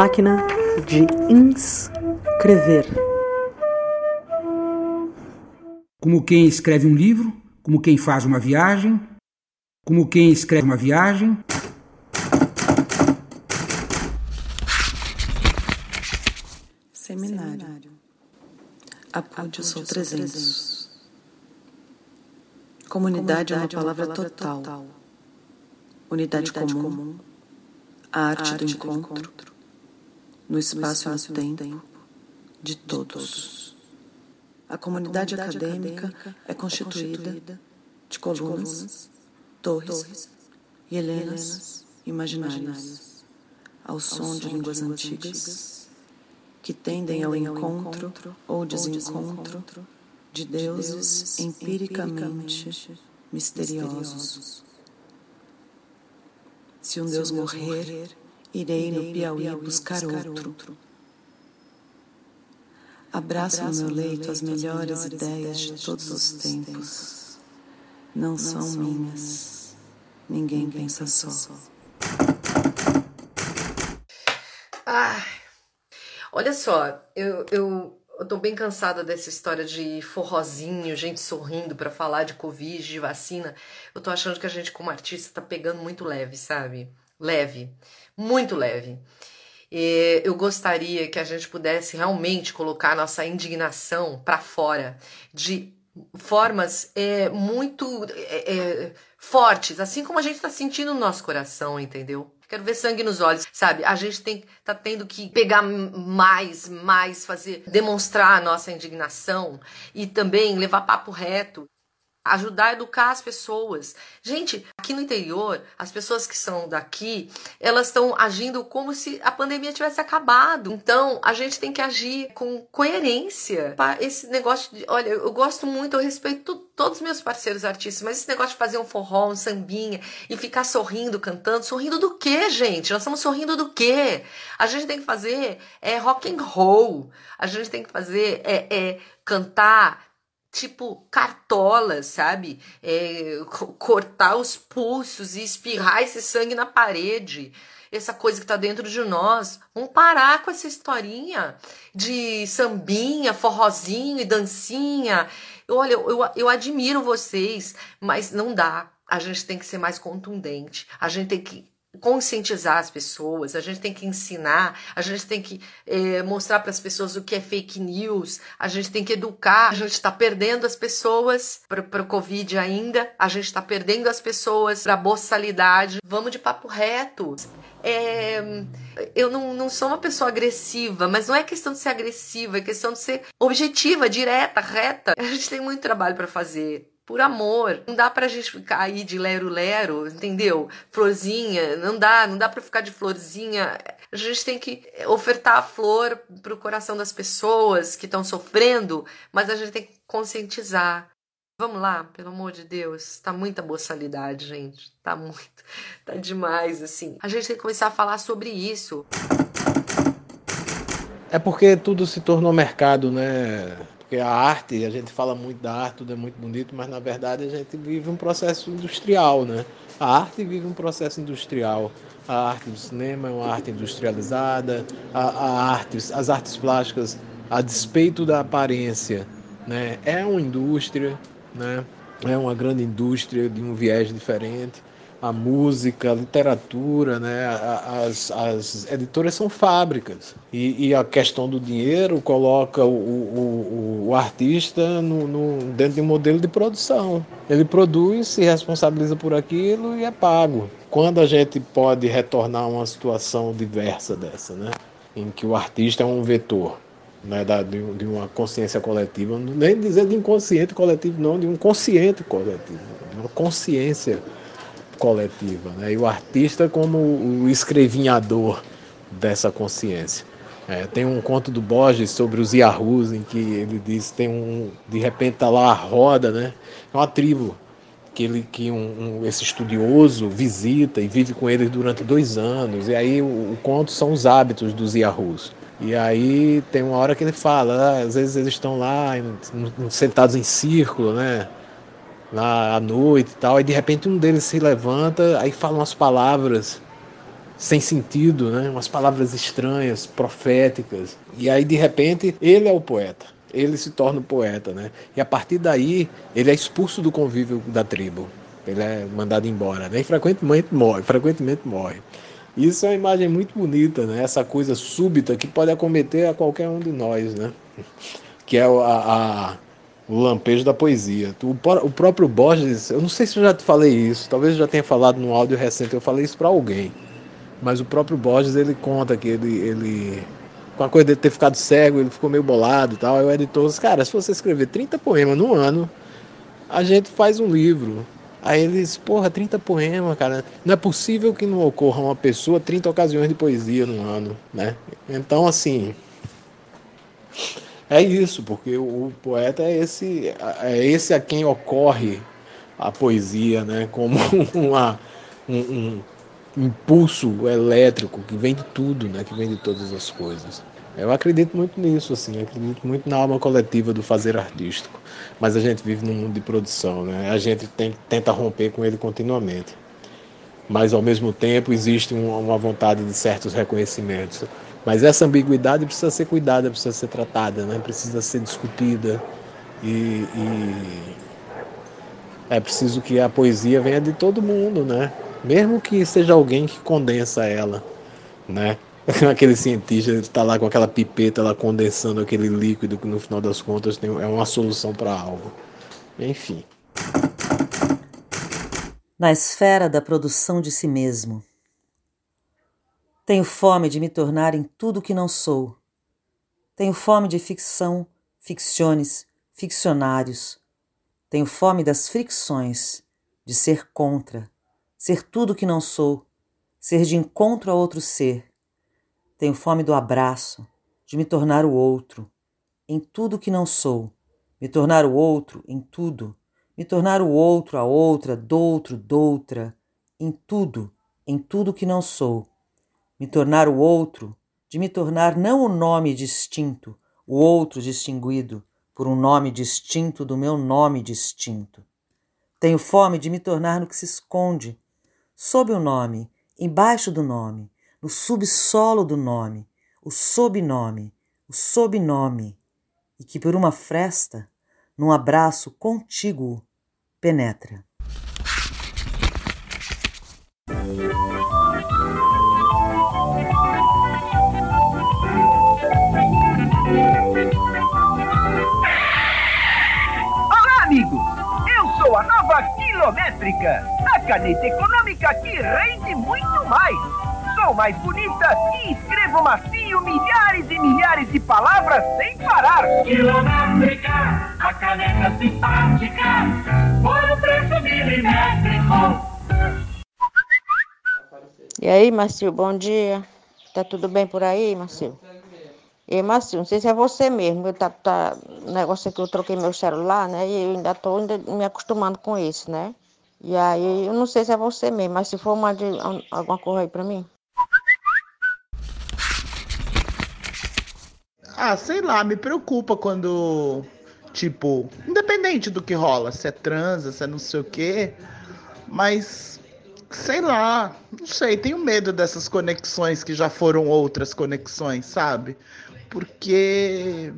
Máquina de inscrever. Como quem escreve um livro, como quem faz uma viagem, como quem escreve uma viagem. Seminário. Apude sou 300. Comunidade é uma palavra total. Unidade comum. A arte do encontro. No espaço e no tempo. De todos. A comunidade acadêmica é constituída de colunas, torres e helenas imaginárias, ao som de línguas antigas que tendem ao encontro ou desencontro de deuses empiricamente misteriosos. Se um Deus morrer, irei no Piauí buscar outro. Abraço no meu leito as melhores ideias de todos os tempos. Não são minhas. Ninguém pensa só. Ai, olha só, eu, eu, eu tô bem cansada dessa história de forrozinho, gente sorrindo para falar de Covid, de vacina. Eu tô achando que a gente, como artista, tá pegando muito leve, sabe? Leve, muito leve. E eu gostaria que a gente pudesse realmente colocar nossa indignação para fora de formas é, muito é, é, fortes, assim como a gente está sentindo no nosso coração, entendeu? Quero ver sangue nos olhos, sabe? A gente tem tá tendo que pegar mais, mais, fazer, demonstrar a nossa indignação e também levar papo reto ajudar a educar as pessoas. Gente, aqui no interior, as pessoas que são daqui, elas estão agindo como se a pandemia tivesse acabado. Então, a gente tem que agir com coerência. Esse negócio de, olha, eu gosto muito, eu respeito todos os meus parceiros artistas, mas esse negócio de fazer um forró, um sambinha e ficar sorrindo, cantando, sorrindo do quê, gente? Nós estamos sorrindo do quê? A gente tem que fazer é rock and roll. A gente tem que fazer é, é cantar tipo cartola, sabe? É, cortar os pulsos e espirrar esse sangue na parede. Essa coisa que tá dentro de nós. Vamos parar com essa historinha de sambinha, forrozinho e dancinha. Olha, eu, eu, eu admiro vocês, mas não dá. A gente tem que ser mais contundente. A gente tem que conscientizar as pessoas, a gente tem que ensinar, a gente tem que é, mostrar para as pessoas o que é fake news, a gente tem que educar, a gente está perdendo as pessoas para o Covid ainda, a gente está perdendo as pessoas para a boçalidade. Vamos de papo reto. É, eu não, não sou uma pessoa agressiva, mas não é questão de ser agressiva, é questão de ser objetiva, direta, reta. A gente tem muito trabalho para fazer por amor. Não dá pra gente ficar aí de lero-lero, entendeu? Florzinha, não dá, não dá pra ficar de florzinha. A gente tem que ofertar a flor pro coração das pessoas que estão sofrendo, mas a gente tem que conscientizar. Vamos lá, pelo amor de Deus. Tá muita boçalidade, gente. Tá muito. Tá demais, assim. A gente tem que começar a falar sobre isso. É porque tudo se tornou mercado, né? Porque a arte, a gente fala muito da arte, tudo é muito bonito, mas na verdade a gente vive um processo industrial, né? A arte vive um processo industrial. A arte do cinema é uma arte industrializada, a, a arte, as artes plásticas, a despeito da aparência, né? É uma indústria, né? É uma grande indústria de um viés diferente a música, a literatura, né? as, as editoras são fábricas. E, e, a questão do dinheiro coloca o, o, o artista no, no, dentro de um modelo de produção. Ele produz, se responsabiliza por aquilo e é pago. Quando a gente pode retornar a uma situação diversa dessa, né? em que o artista é um vetor né, da, de, de, uma consciência coletiva, nem dizer de inconsciente coletivo, não, de um consciente coletivo, uma consciência coletiva coletiva, né? e o artista como o escrevinhador dessa consciência. É, tem um conto do Borges sobre os Yahoos, em que ele diz tem um de repente tá lá a roda, né? É uma tribo que ele que um, um, esse estudioso visita e vive com eles durante dois anos. E aí o, o conto são os hábitos dos Yahoos. E aí tem uma hora que ele fala, ah, às vezes eles estão lá sentados em círculo, né? Lá à noite e tal, aí de repente um deles se levanta, aí fala umas palavras sem sentido, né? umas palavras estranhas, proféticas. E aí, de repente, ele é o poeta. Ele se torna o poeta, né? E a partir daí, ele é expulso do convívio da tribo. Ele é mandado embora, né? E frequentemente morre, frequentemente morre. Isso é uma imagem muito bonita, né? Essa coisa súbita que pode acometer a qualquer um de nós, né? Que é a, a o lampejo da poesia. O, o, próprio Borges, eu não sei se eu já te falei isso, talvez eu já tenha falado num áudio recente, eu falei isso para alguém. Mas o próprio Borges, ele conta que ele, ele com a coisa de ter ficado cego, ele ficou meio bolado e tal. Aí o editor disse, cara, se você escrever 30 poemas no ano, a gente faz um livro. Aí ele disse, porra, 30 poemas, cara. Não é possível que não ocorra uma pessoa 30 ocasiões de poesia no ano, né? Então, assim, é isso, porque o poeta é esse, é esse a quem ocorre a poesia, né? Como uma, um, um impulso elétrico que vem de tudo, né? Que vem de todas as coisas. Eu acredito muito nisso, assim, acredito muito na alma coletiva do fazer artístico. Mas a gente vive num mundo de produção, né? A gente tem, tenta romper com ele continuamente. Mas ao mesmo tempo existe uma vontade de certos reconhecimentos. Mas essa ambiguidade precisa ser cuidada, precisa ser tratada, né? precisa ser discutida. E, e, é preciso que a poesia venha de todo mundo, né? Mesmo que seja alguém que condensa ela, né? Aquele cientista está lá com aquela pipeta lá condensando aquele líquido que no final das contas tem, é uma solução para algo. Enfim. Na esfera da produção de si mesmo. Tenho fome de me tornar em tudo que não sou. Tenho fome de ficção, ficciones, ficcionários. Tenho fome das fricções, de ser contra, ser tudo que não sou, ser de encontro a outro ser. Tenho fome do abraço, de me tornar o outro, em tudo que não sou, me tornar o outro em tudo, me tornar o outro a outra, doutro, doutra, em tudo, em tudo que não sou me tornar o outro, de me tornar não o nome distinto, o outro distinguido por um nome distinto do meu nome distinto. Tenho fome de me tornar no que se esconde, sob o nome, embaixo do nome, no subsolo do nome, o sobnome, o sobnome, e que por uma fresta, num abraço contíguo, penetra. A caneta econômica que rende muito mais. Sou mais bonita e escrevo macio milhares e milhares de palavras sem parar. Quilométrica, a caneta simpática, por um preço milimétrico. E aí, Marcio, bom dia. Tá tudo bem por aí, Marcio? E, Márcio, não sei se é você mesmo, eu tá, tá, o negócio é que eu troquei meu celular, né? E eu ainda estou ainda me acostumando com isso, né? E aí, eu não sei se é você mesmo, mas se for, mande alguma coisa aí para mim. Ah, sei lá, me preocupa quando, tipo, independente do que rola, se é transa, se é não sei o quê, mas sei lá, não sei, tenho medo dessas conexões que já foram outras conexões, sabe? porque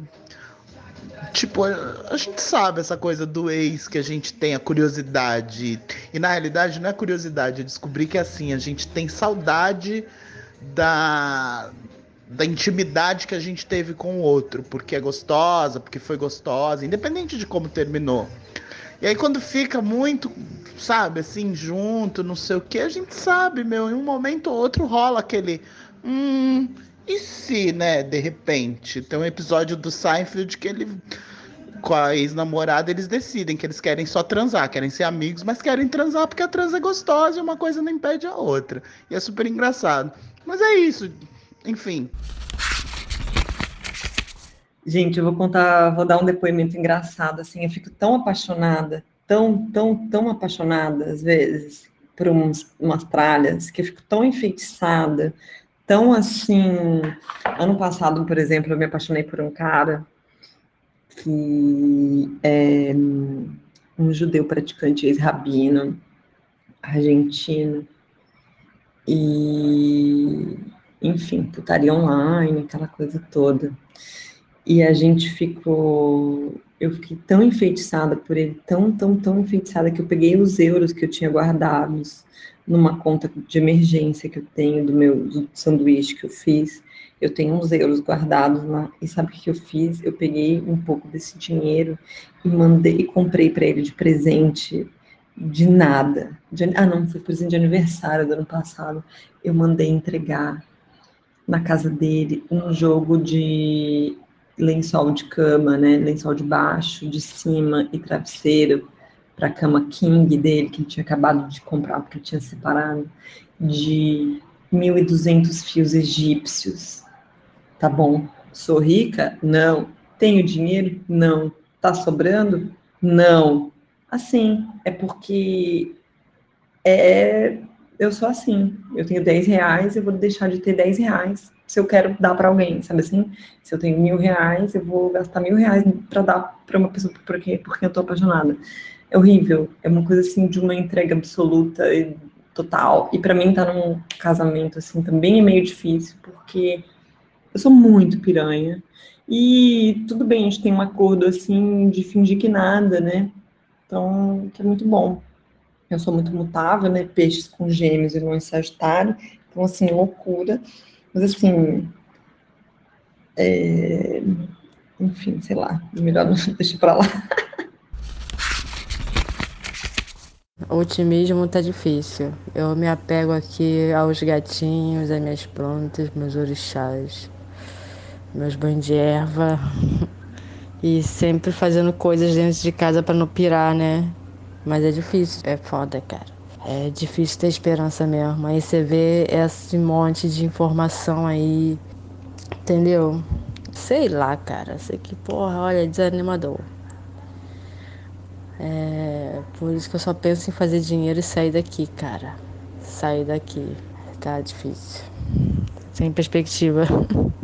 tipo, a gente sabe essa coisa do ex que a gente tem a curiosidade. E na realidade não é curiosidade, é descobrir que assim, a gente tem saudade da da intimidade que a gente teve com o outro, porque é gostosa, porque foi gostosa, independente de como terminou. E aí quando fica muito, sabe, assim, junto, não sei o que, a gente sabe, meu, em um momento ou outro rola aquele hum, e se, né, de repente, tem um episódio do Seinfeld que ele com a ex-namorada, eles decidem que eles querem só transar, querem ser amigos, mas querem transar porque a transa é gostosa e uma coisa não impede a outra. E é super engraçado. Mas é isso, enfim. Gente, eu vou contar, vou dar um depoimento engraçado, assim, eu fico tão apaixonada, tão, tão, tão apaixonada, às vezes, por uns, umas tralhas, que eu fico tão enfeitiçada, então, assim, ano passado, por exemplo, eu me apaixonei por um cara que é um judeu praticante ex-rabino, argentino, e, enfim, putaria online, aquela coisa toda. E a gente ficou. Eu fiquei tão enfeitiçada por ele, tão, tão, tão enfeitiçada, que eu peguei os euros que eu tinha guardados numa conta de emergência que eu tenho do meu sanduíche que eu fiz. Eu tenho uns euros guardados lá. E sabe o que eu fiz? Eu peguei um pouco desse dinheiro e mandei e comprei para ele de presente de nada. De, ah, não, foi presente de aniversário do ano passado. Eu mandei entregar na casa dele um jogo de lençol de cama, né? Lençol de baixo, de cima e travesseiro para a cama king dele, que ele tinha acabado de comprar porque tinha separado, de 1.200 fios egípcios. Tá bom. Sou rica? Não. Tenho dinheiro? Não. Tá sobrando? Não. Assim, é porque é, eu sou assim. Eu tenho 10 reais, eu vou deixar de ter 10 reais se eu quero dar para alguém, sabe assim? Se eu tenho mil reais, eu vou gastar mil reais para dar para uma pessoa porque, porque eu tô apaixonada. É horrível. É uma coisa assim de uma entrega absoluta e total. E para mim tá num casamento assim também é meio difícil, porque eu sou muito piranha. E tudo bem, a gente tem um acordo assim de fingir que nada, né? Então, que é muito bom. Eu sou muito mutável, né? Peixes com gêmeos e não em Sagitário. Então, assim, loucura. Mas assim, é... enfim, sei lá, melhor não deixar para lá. O otimismo tá difícil. Eu me apego aqui aos gatinhos, às minhas plantas, meus orixás, meus banhos de erva. E sempre fazendo coisas dentro de casa para não pirar, né? Mas é difícil, é foda, cara. É difícil ter esperança mesmo. Aí você vê esse monte de informação aí, entendeu? Sei lá, cara. Sei que, porra, olha, é desanimador. É por isso que eu só penso em fazer dinheiro e sair daqui, cara. Sair daqui. Tá difícil. Sem perspectiva.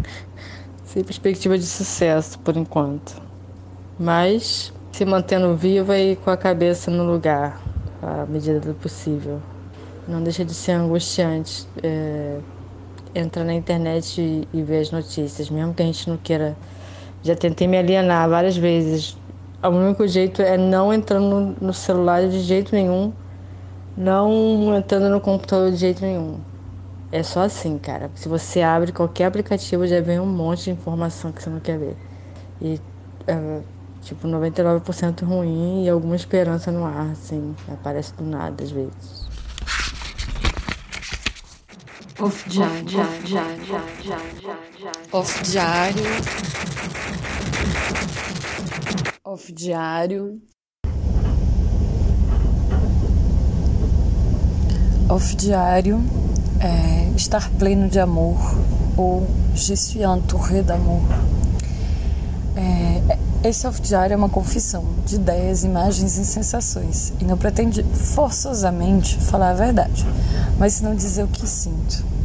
Sem perspectiva de sucesso, por enquanto. Mas se mantendo viva e com a cabeça no lugar à medida do possível. Não deixa de ser angustiante é, entrar na internet e, e ver as notícias, mesmo que a gente não queira. Já tentei me alienar várias vezes. O único jeito é não entrando no, celular de jeito nenhum, não entrando no computador de jeito nenhum. É só assim, cara. Se você abre qualquer aplicativo, já vem um monte de informação que você não quer ver. E é, tipo 99% ruim e alguma esperança no ar, assim, aparece do nada às vezes. Off diário, off diário, off diário, off diário. É estar pleno de amor ou je suis entouré d'amour. É, esse off-diário é uma confissão de ideias, imagens e sensações. E não pretende forçosamente falar a verdade, mas se não dizer o que sinto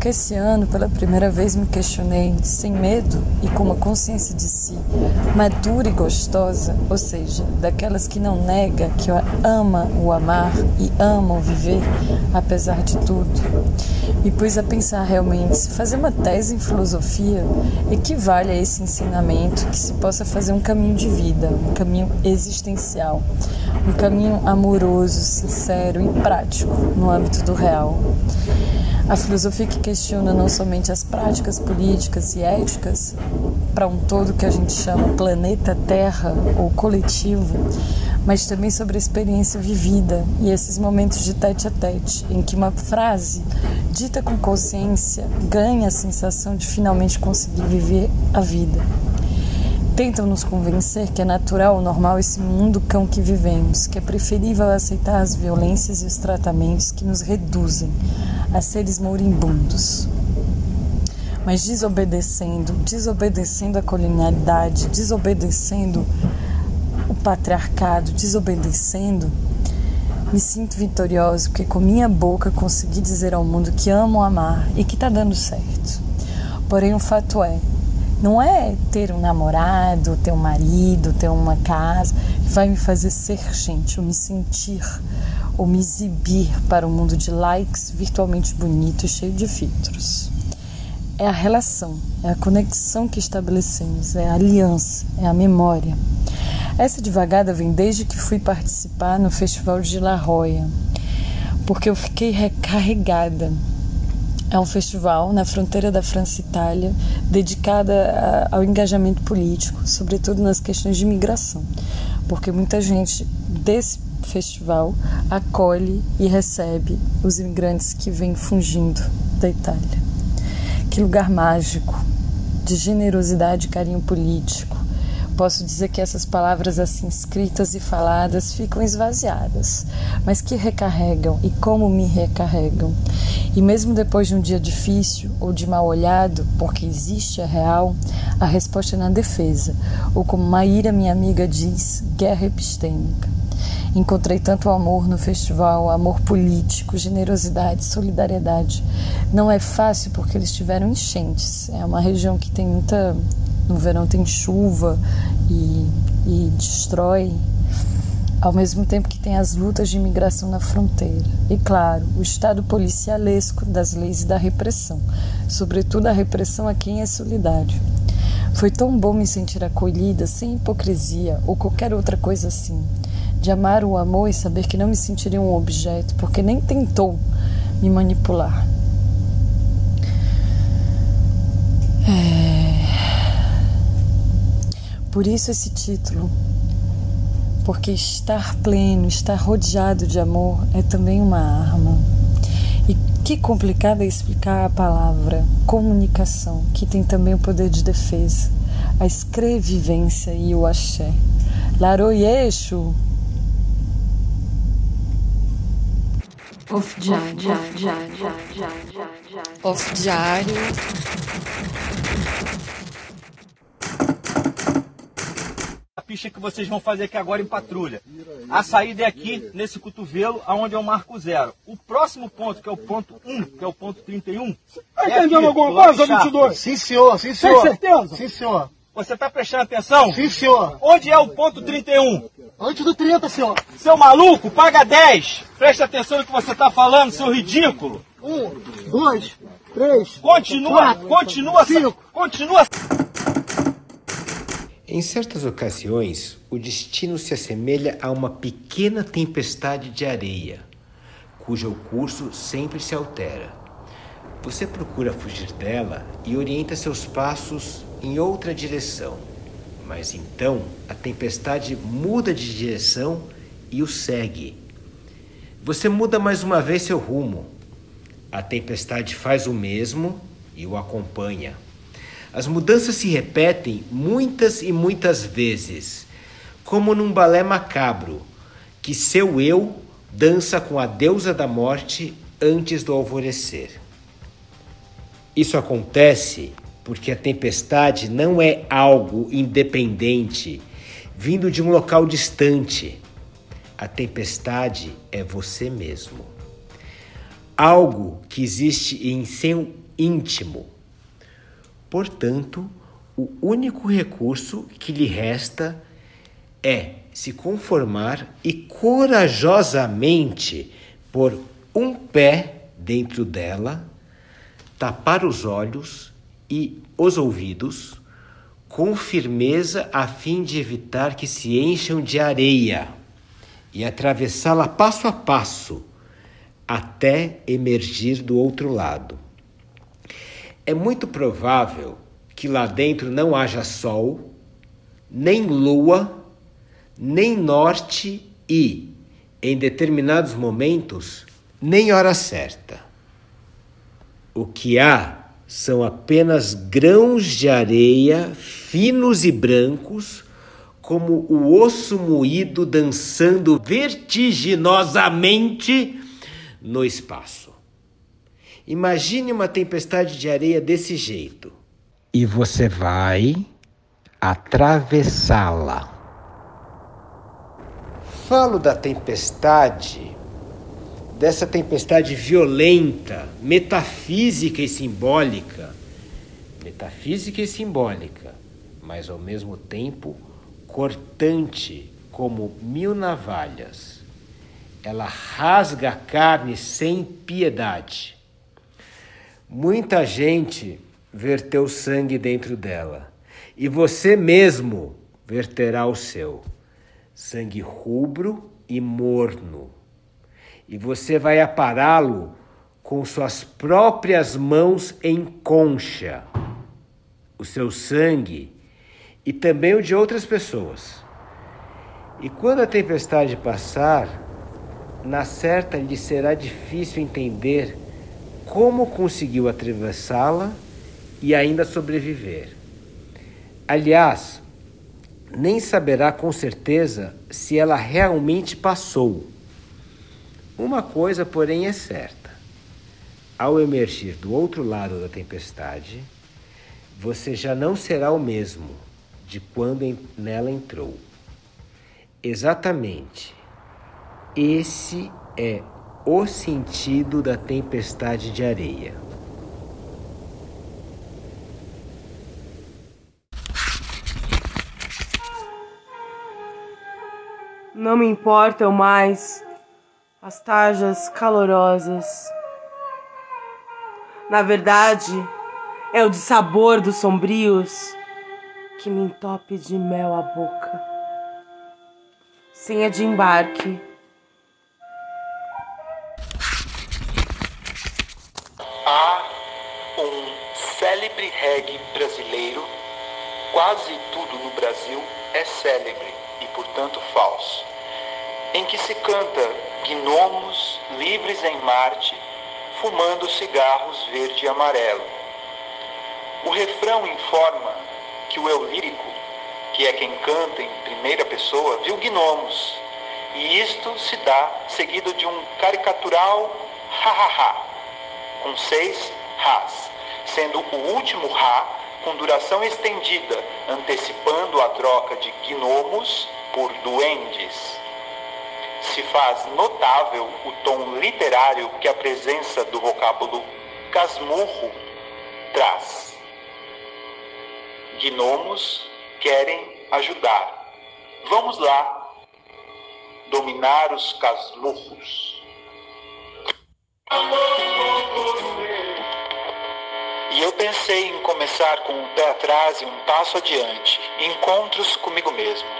porque esse ano, pela primeira vez, me questionei sem medo e com uma consciência de si madura e gostosa, ou seja, daquelas que não nega, que ama o amar e ama o viver, apesar de tudo. Me pus a pensar realmente se fazer uma tese em filosofia equivale a esse ensinamento que se possa fazer um caminho de vida, um caminho existencial, um caminho amoroso, sincero e prático no âmbito do real. A filosofia que questiona não somente as práticas políticas e éticas para um todo que a gente chama planeta Terra ou coletivo, mas também sobre a experiência vivida e esses momentos de tete a tete, em que uma frase dita com consciência ganha a sensação de finalmente conseguir viver a vida. Tentam nos convencer que é natural, normal esse mundo cão que vivemos, que é preferível aceitar as violências e os tratamentos que nos reduzem a seres moribundos. Mas desobedecendo, desobedecendo a colonialidade, desobedecendo o patriarcado, desobedecendo, me sinto vitoriosa porque com minha boca consegui dizer ao mundo que amo amar e que está dando certo. Porém, o fato é, não é ter um namorado, ter um marido, ter uma casa que vai me fazer ser gente, ou me sentir ou me exibir para um mundo de likes virtualmente bonito e cheio de filtros. É a relação, é a conexão que estabelecemos, é a aliança, é a memória. Essa devagada vem desde que fui participar no Festival de La Roya, porque eu fiquei recarregada. É um festival na fronteira da França e Itália dedicado ao engajamento político, sobretudo nas questões de migração, porque muita gente desse festival acolhe e recebe os imigrantes que vêm fugindo da Itália. Que lugar mágico, de generosidade e carinho político, posso dizer que essas palavras assim escritas e faladas ficam esvaziadas, mas que recarregam e como me recarregam. E mesmo depois de um dia difícil ou de mal olhado, porque existe, é real, a resposta é na defesa, ou como Maíra, minha amiga, diz, guerra epistêmica. Encontrei tanto amor no festival, amor político, generosidade, solidariedade. Não é fácil porque eles tiveram enchentes. É uma região que tem muita no verão tem chuva e, e destrói, ao mesmo tempo que tem as lutas de imigração na fronteira. E, claro, o estado policialesco das leis e da repressão, sobretudo a repressão a quem é solidário. Foi tão bom me sentir acolhida, sem hipocrisia ou qualquer outra coisa assim. De amar o amor e saber que não me sentiria um objeto, porque nem tentou me manipular. É... Por isso esse título. Porque estar pleno, estar rodeado de amor é também uma arma. E que complicado é explicar a palavra comunicação, que tem também o poder de defesa, a escrevivência e o axé. Laroyeixo. Off diário. Off diário. ficha que vocês vão fazer aqui agora em patrulha. A saída é aqui, nesse cotovelo, aonde é o marco zero. O próximo ponto, que é o ponto 1, que é o ponto 31. Tá é entendendo alguma coisa, 22? Sim, senhor, sim, senhor. Tem certeza? Sim, senhor. Você está prestando atenção? Sim, senhor. Onde é o ponto 31? Antes do 30, senhor. Seu maluco, paga 10. Presta atenção no que você está falando, seu ridículo. Um, dois, três. Continua, quatro, continua, cinco. continua. Em certas ocasiões, o destino se assemelha a uma pequena tempestade de areia, cujo curso sempre se altera. Você procura fugir dela e orienta seus passos em outra direção, mas então a tempestade muda de direção e o segue. Você muda mais uma vez seu rumo. A tempestade faz o mesmo e o acompanha. As mudanças se repetem muitas e muitas vezes, como num balé macabro, que seu eu dança com a deusa da morte antes do alvorecer. Isso acontece porque a tempestade não é algo independente, vindo de um local distante. A tempestade é você mesmo. Algo que existe em seu íntimo Portanto, o único recurso que lhe resta é se conformar e corajosamente pôr um pé dentro dela, tapar os olhos e os ouvidos com firmeza a fim de evitar que se encham de areia e atravessá-la passo a passo até emergir do outro lado. É muito provável que lá dentro não haja sol, nem lua, nem norte e, em determinados momentos, nem hora certa. O que há são apenas grãos de areia finos e brancos, como o osso moído dançando vertiginosamente no espaço. Imagine uma tempestade de areia desse jeito. E você vai atravessá-la. Falo da tempestade, dessa tempestade violenta, metafísica e simbólica. Metafísica e simbólica, mas ao mesmo tempo cortante como mil navalhas. ela rasga a carne sem piedade. Muita gente verteu sangue dentro dela, e você mesmo verterá o seu sangue rubro e morno, e você vai apará-lo com suas próprias mãos em concha, o seu sangue e também o de outras pessoas. E quando a tempestade passar, na certa lhe será difícil entender como conseguiu atravessá-la e ainda sobreviver. Aliás, nem saberá com certeza se ela realmente passou. Uma coisa, porém, é certa: ao emergir do outro lado da tempestade, você já não será o mesmo de quando nela entrou. Exatamente. Esse é o sentido da tempestade de areia. Não me importam mais as tarjas calorosas. Na verdade, é o dissabor dos sombrios que me entope de mel a boca. Senha de embarque. Há um célebre reggae brasileiro. Quase tudo no Brasil é célebre e, portanto, falso. Em que se canta gnomos livres em Marte, fumando cigarros verde e amarelo. O refrão informa que o eu lírico, que é quem canta em primeira pessoa, viu gnomos. E isto se dá seguido de um caricatural ha-ha-ha, com seis has, sendo o último ha com duração estendida, antecipando a troca de gnomos por duendes. Se faz notável o tom literário que a presença do vocábulo casmurro traz. Gnomos querem ajudar. Vamos lá dominar os casmurros. E eu pensei em começar com um pé atrás e um passo adiante, encontros comigo mesmo.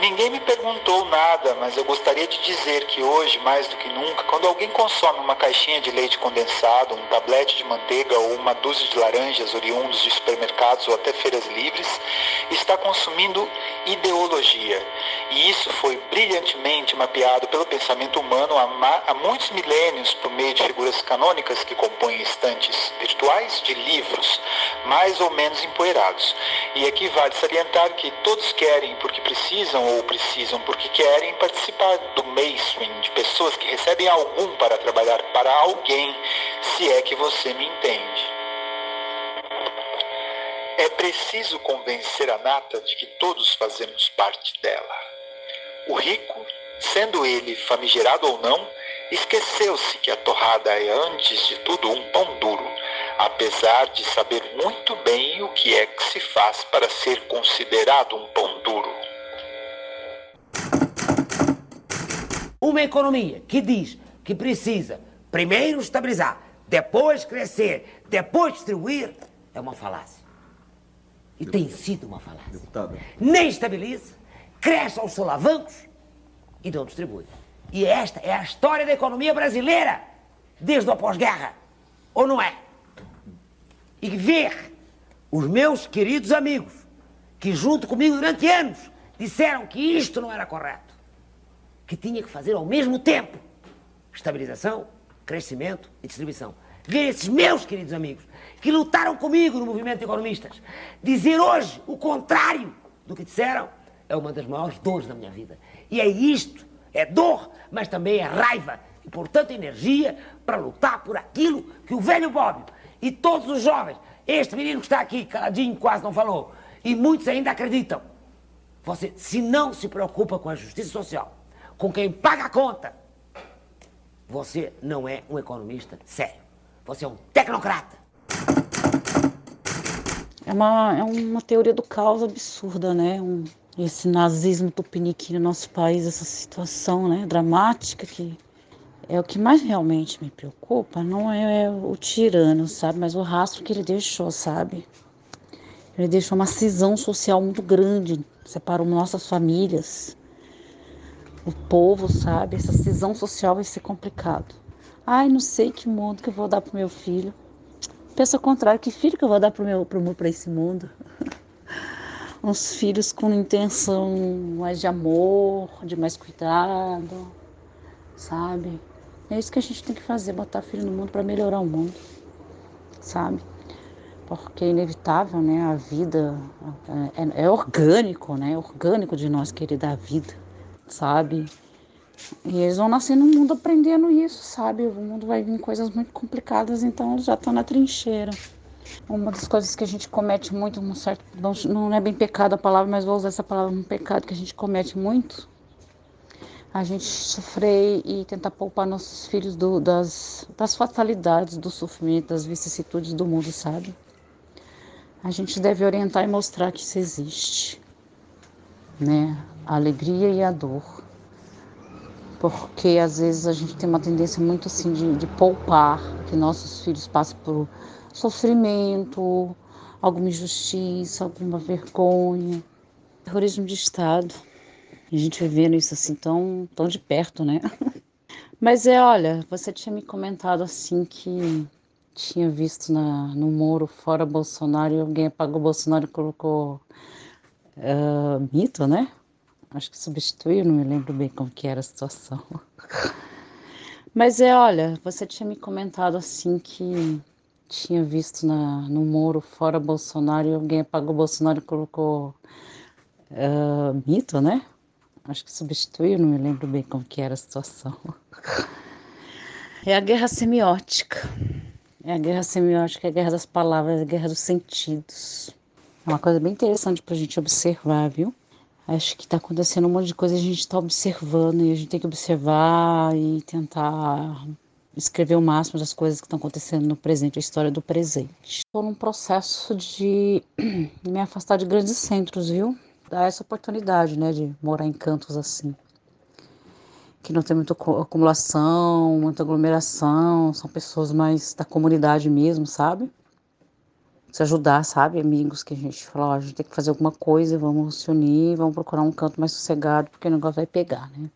Ninguém me perguntou nada, mas eu gostaria de dizer que hoje, mais do que nunca, quando alguém consome uma caixinha de leite condensado, um tablete de manteiga ou uma dúzia de laranjas oriundos de supermercados ou até feiras livres, está consumindo ideologia. E isso foi brilhantemente mapeado pelo pensamento humano há, muitos milênios por meio de figuras canônicas que compõem estantes virtuais de livros, mais ou menos empoeirados. E aqui vale salientar que todos querem porque precisam ou precisam porque querem participar do mainstream de pessoas que recebem algum para trabalhar para alguém, se é que você me entende. É preciso convencer a nata de que todos fazemos parte dela. O rico, sendo ele famigerado ou não, esqueceu-se que a torrada é antes de tudo um pão duro, apesar de saber muito bem o que é que se faz para ser considerado um pão duro. Uma economia que diz que precisa primeiro estabilizar, depois crescer, depois distribuir, é uma falácia. E tem sido uma falácia. Deputada. Nem estabiliza, cresce aos solavancos e não distribui. E esta é a história da economia brasileira desde o pós-guerra. Ou não é? E ver os meus queridos amigos que junto comigo durante anos disseram que isto não era correto, que tinha que fazer ao mesmo tempo estabilização, crescimento e distribuição. Ver esses meus queridos amigos que lutaram comigo no movimento de economistas dizer hoje o contrário do que disseram é uma das maiores dores da minha vida. E é isto, é dor, mas também é raiva e, portanto, energia para lutar por aquilo que o velho Bob e todos os jovens, este menino que está aqui, caladinho, quase não falou, e muitos ainda acreditam. Você, se não se preocupa com a justiça social, com quem paga a conta, você não é um economista sério. Você é um tecnocrata. É uma, é uma teoria do caos absurda, né? Um, esse nazismo tupiniquim no nosso país, essa situação né, dramática que é o que mais realmente me preocupa, não é o tirano, sabe, mas o rastro que ele deixou, sabe? Ele deixou uma cisão social muito grande, separou nossas famílias, o povo, sabe? Essa cisão social vai ser complicado. Ai, não sei que mundo que eu vou dar pro meu filho. Pensa ao contrário, que filho que eu vou dar pro meu para esse mundo? Uns filhos com intenção mais de amor, de mais cuidado, sabe? É isso que a gente tem que fazer, botar filho no mundo para melhorar o mundo, sabe? Porque é inevitável, né? A vida é, é orgânico, né? É orgânico de nós querer dar vida, sabe? E eles vão nascer no mundo aprendendo isso, sabe? O mundo vai vir coisas muito complicadas, então eles já estão na trincheira. Uma das coisas que a gente comete muito, um certo, não é bem pecado a palavra, mas vou usar essa palavra, um pecado que a gente comete muito, a gente sofrer e tentar poupar nossos filhos do, das, das fatalidades, do sofrimento, das vicissitudes do mundo, sabe? A gente deve orientar e mostrar que isso existe, né? A alegria e a dor. Porque às vezes a gente tem uma tendência muito assim de, de poupar, que nossos filhos passem por sofrimento, alguma injustiça, alguma vergonha, terrorismo de Estado. A gente vivendo isso assim tão, tão de perto, né? Mas é, olha, você tinha me comentado assim que tinha visto na, no Moro fora Bolsonaro e alguém apagou Bolsonaro e colocou uh, mito, né? Acho que substituiu, não me lembro bem como que era a situação. Mas é, olha, você tinha me comentado assim que tinha visto na, no Moro fora Bolsonaro e alguém apagou Bolsonaro e colocou uh, mito, né? Acho que substituiu, não me lembro bem como que era a situação. É a guerra semiótica. É a guerra semiótica, é a guerra das palavras, é a guerra dos sentidos. É uma coisa bem interessante para a gente observar, viu? Acho que está acontecendo um monte de coisa, a gente está observando e a gente tem que observar e tentar escrever o máximo das coisas que estão acontecendo no presente, a história do presente. Estou num processo de me afastar de grandes centros, viu? Dar essa oportunidade, né, de morar em cantos assim. Que não tem muita acumulação, muita aglomeração, são pessoas mais da comunidade mesmo, sabe? Se ajudar, sabe? Amigos que a gente fala, ó, a gente tem que fazer alguma coisa, vamos se unir, vamos procurar um canto mais sossegado, porque o negócio vai pegar, né?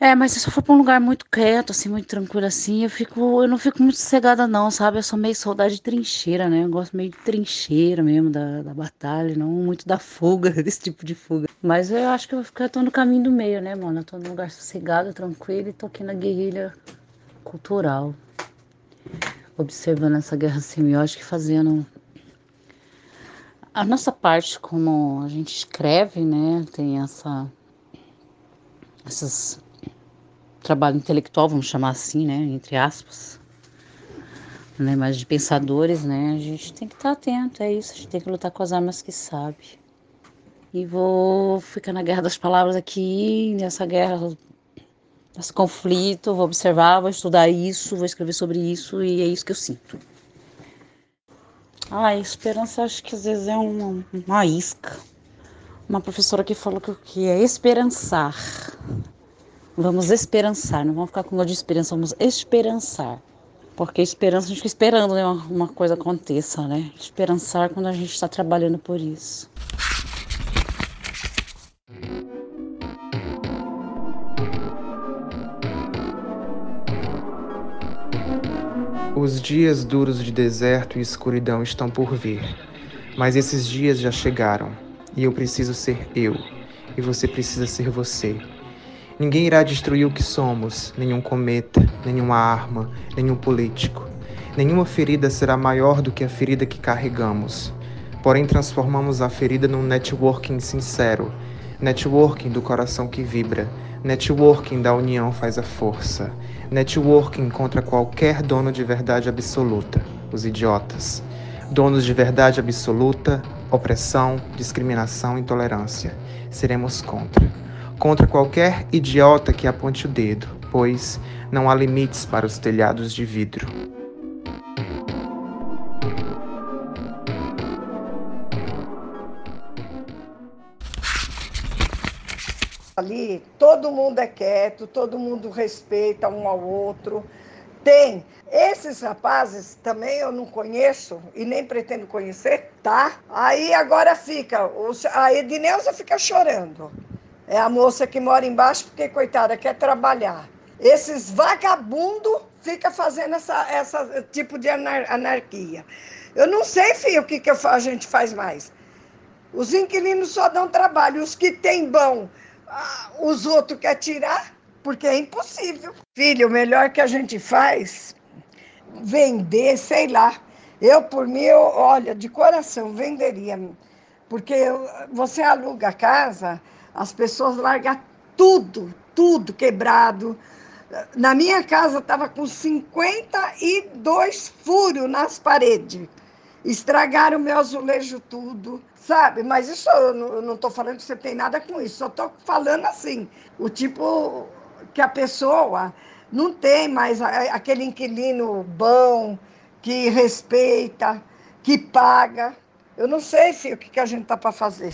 É, mas se eu for pra um lugar muito quieto, assim, muito tranquilo assim, eu fico, eu não fico muito sossegada não, sabe? Eu sou meio saudade de trincheira, né? Eu gosto meio de trincheira mesmo, da, da batalha, não muito da fuga, desse tipo de fuga. Mas eu acho que eu vou ficar, tô no caminho do meio, né, mano? Eu tô num lugar sossegado, tranquilo e tô aqui na guerrilha cultural. Observando essa guerra semiótica e fazendo a nossa parte como a gente escreve, né? Tem essa essas trabalho intelectual, vamos chamar assim, né, entre aspas, né, mas de pensadores, né, a gente tem que estar atento, é isso, a gente tem que lutar com as armas que sabe. E vou ficar na guerra das palavras aqui, nessa guerra, nesse conflito, vou observar, vou estudar isso, vou escrever sobre isso e é isso que eu sinto. Ah, esperança acho que às vezes é uma, uma isca. Uma professora que falou que o que é esperançar Vamos esperançar, não vamos ficar com dor de esperança, vamos esperançar. Porque esperança, a gente fica esperando né, uma, uma coisa aconteça, né? Esperançar quando a gente está trabalhando por isso. Os dias duros de deserto e escuridão estão por vir, mas esses dias já chegaram e eu preciso ser eu, e você precisa ser você. Ninguém irá destruir o que somos, nenhum cometa, nenhuma arma, nenhum político. Nenhuma ferida será maior do que a ferida que carregamos. Porém, transformamos a ferida num networking sincero, networking do coração que vibra, networking da união faz a força, networking contra qualquer dono de verdade absoluta, os idiotas. Donos de verdade absoluta, opressão, discriminação intolerância. Seremos contra contra qualquer idiota que aponte o dedo, pois não há limites para os telhados de vidro. Ali, todo mundo é quieto, todo mundo respeita um ao outro. Tem. Esses rapazes também eu não conheço e nem pretendo conhecer, tá? Aí agora fica, a Edneuza fica chorando. É a moça que mora embaixo porque, coitada, quer trabalhar. Esses vagabundos ficam fazendo essa, essa tipo de anar anarquia. Eu não sei, filho, o que, que a gente faz mais. Os inquilinos só dão trabalho. Os que têm bom, os outros querem tirar, porque é impossível. Filho, o melhor que a gente faz, vender, sei lá. Eu, por mim, eu, olha, de coração, venderia. Porque você aluga a casa, as pessoas largam tudo, tudo quebrado. Na minha casa estava com 52 furos nas paredes. Estragaram meu azulejo tudo, sabe? Mas isso eu não estou falando que você tem nada com isso, só estou falando assim, o tipo que a pessoa não tem mais aquele inquilino bom, que respeita, que paga. Eu não sei, filho, o que, que a gente tá para fazer.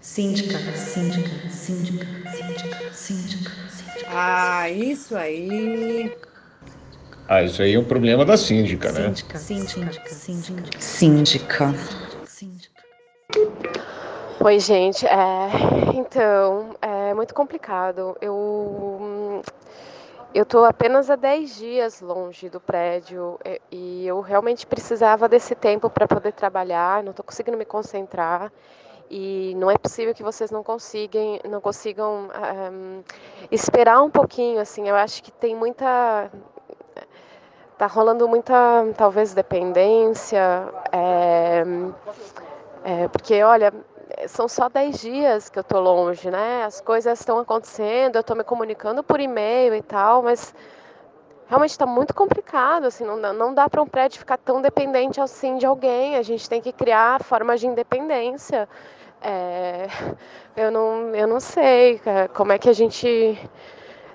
Síndica, síndica, síndica, síndica, síndica, síndica. Ah, isso aí. Ah, isso aí é um problema da síndica, né? Síndica, síndica, síndica. Síndica. Oi, gente. É, então, é muito complicado. Eu eu tô apenas há 10 dias longe do prédio e eu realmente precisava desse tempo para poder trabalhar, não estou conseguindo me concentrar e não é possível que vocês não consigam, não consigam um, esperar um pouquinho, assim, eu acho que tem muita tá rolando muita talvez dependência é, é, porque olha são só 10 dias que eu tô longe, né? As coisas estão acontecendo, eu tô me comunicando por e-mail e tal, mas realmente está muito complicado, assim, não, não dá para um prédio ficar tão dependente assim de alguém, a gente tem que criar formas de independência. É, eu, não, eu não sei como é que a gente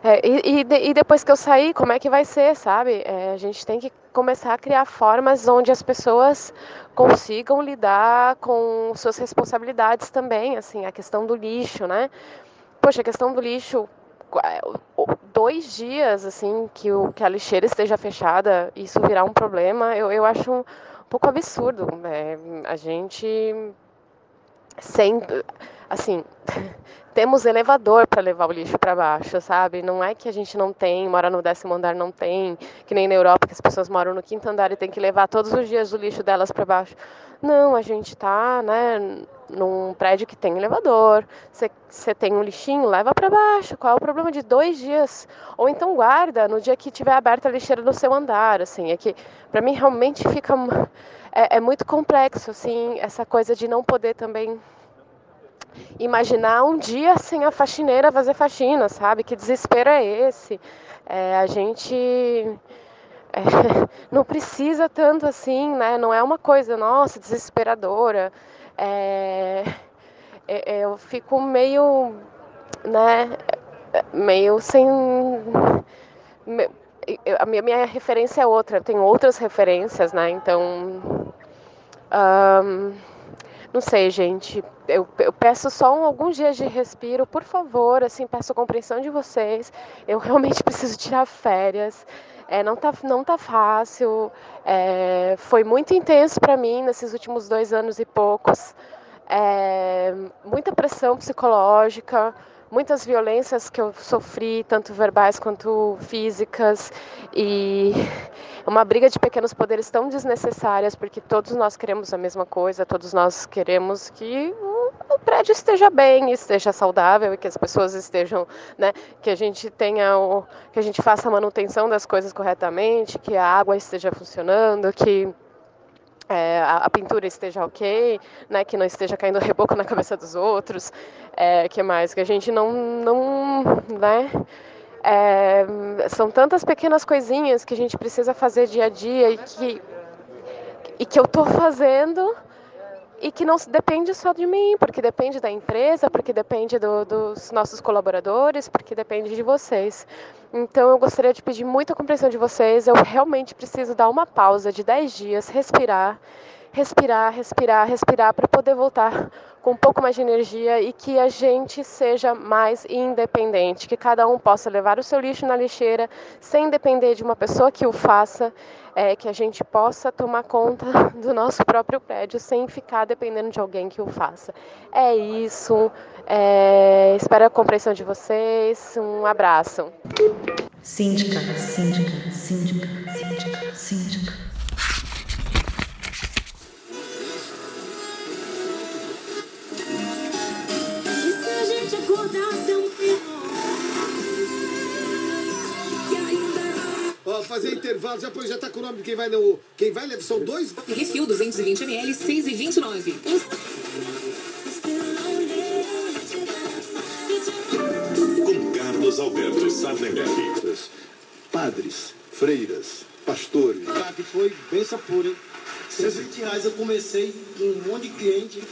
é, e, e, e, depois que eu sair, como é que vai ser, sabe? É, a gente tem que começar a criar formas onde as pessoas consigam lidar com suas responsabilidades também, assim, a questão do lixo, né? Poxa, a questão do lixo, é, dois dias, assim, que, o, que a lixeira esteja fechada, isso virar um problema, eu, eu acho um, pouco absurdo. Né? A gente sempre, assim, temos elevador para levar o lixo para baixo, sabe? Não é que a gente não tem, mora no décimo andar não tem, que nem na Europa que as pessoas moram no quinto andar e tem que levar todos os dias o lixo delas para baixo. Não, a gente tá, né, num prédio que tem elevador. Você tem um lixinho, leva para baixo. Qual é o problema de dois dias? Ou então guarda no dia que tiver aberta a lixeira no seu andar, assim. É que para mim realmente fica é, é muito complexo, assim, essa coisa de não poder também imaginar um dia sem a faxineira fazer faxina, sabe? Que desespero é esse? É, a gente é, não precisa tanto assim, né? Não é uma coisa, nossa, desesperadora. É, é, é eu fico meio, né? Meio sem. a minha, minha referência é outra, eu tenho outras referências, né? Então. Não sei, gente. Eu, eu, peço só um, alguns dias de respiro, por favor. Assim, peço a compreensão de vocês. Eu realmente preciso tirar férias. É, não tá, não tá fácil. É, foi muito intenso para mim nesses últimos dois anos e poucos. É, muita pressão psicológica muitas violências que eu sofri, tanto verbais quanto físicas, e uma briga de pequenos poderes tão desnecessárias, porque todos nós queremos a mesma coisa, todos nós queremos que o prédio esteja bem, esteja saudável e que as pessoas estejam, né, que a gente tenha o, que a gente faça a manutenção das coisas corretamente, que a água esteja funcionando, que é, a, a, pintura esteja ok, né, que não esteja caindo reboco na cabeça dos outros, é, que mais, que a gente não, não, né, é, são tantas pequenas coisinhas que a gente precisa fazer dia a dia e que, e que eu estou fazendo e que não depende só de mim, porque depende da empresa, porque depende do, dos nossos colaboradores, porque depende de vocês. Então eu gostaria de pedir muita compreensão de vocês. Eu realmente preciso dar uma pausa de 10 dias, respirar, respirar, respirar, respirar para poder voltar com um pouco mais de energia e que a gente seja mais independente, que cada um possa levar o seu lixo na lixeira sem depender de uma pessoa que o faça, é, que a gente possa tomar conta do nosso próprio prédio sem ficar dependendo de alguém que o faça. É isso. É, espero a compreensão de vocês. Um abraço. Síndica, síndica, síndica, síndica, síndica. E se a Ó, fazer intervalo, já, já tá com o nome de quem vai no. Quem vai, levar são dois? Refil 220ml, 6,29. Com Carlos Alberto Sardenberg. Padres, freiras, pastores. Tá, que foi benção pura, hein? 60 reais eu comecei com um monte de cliente.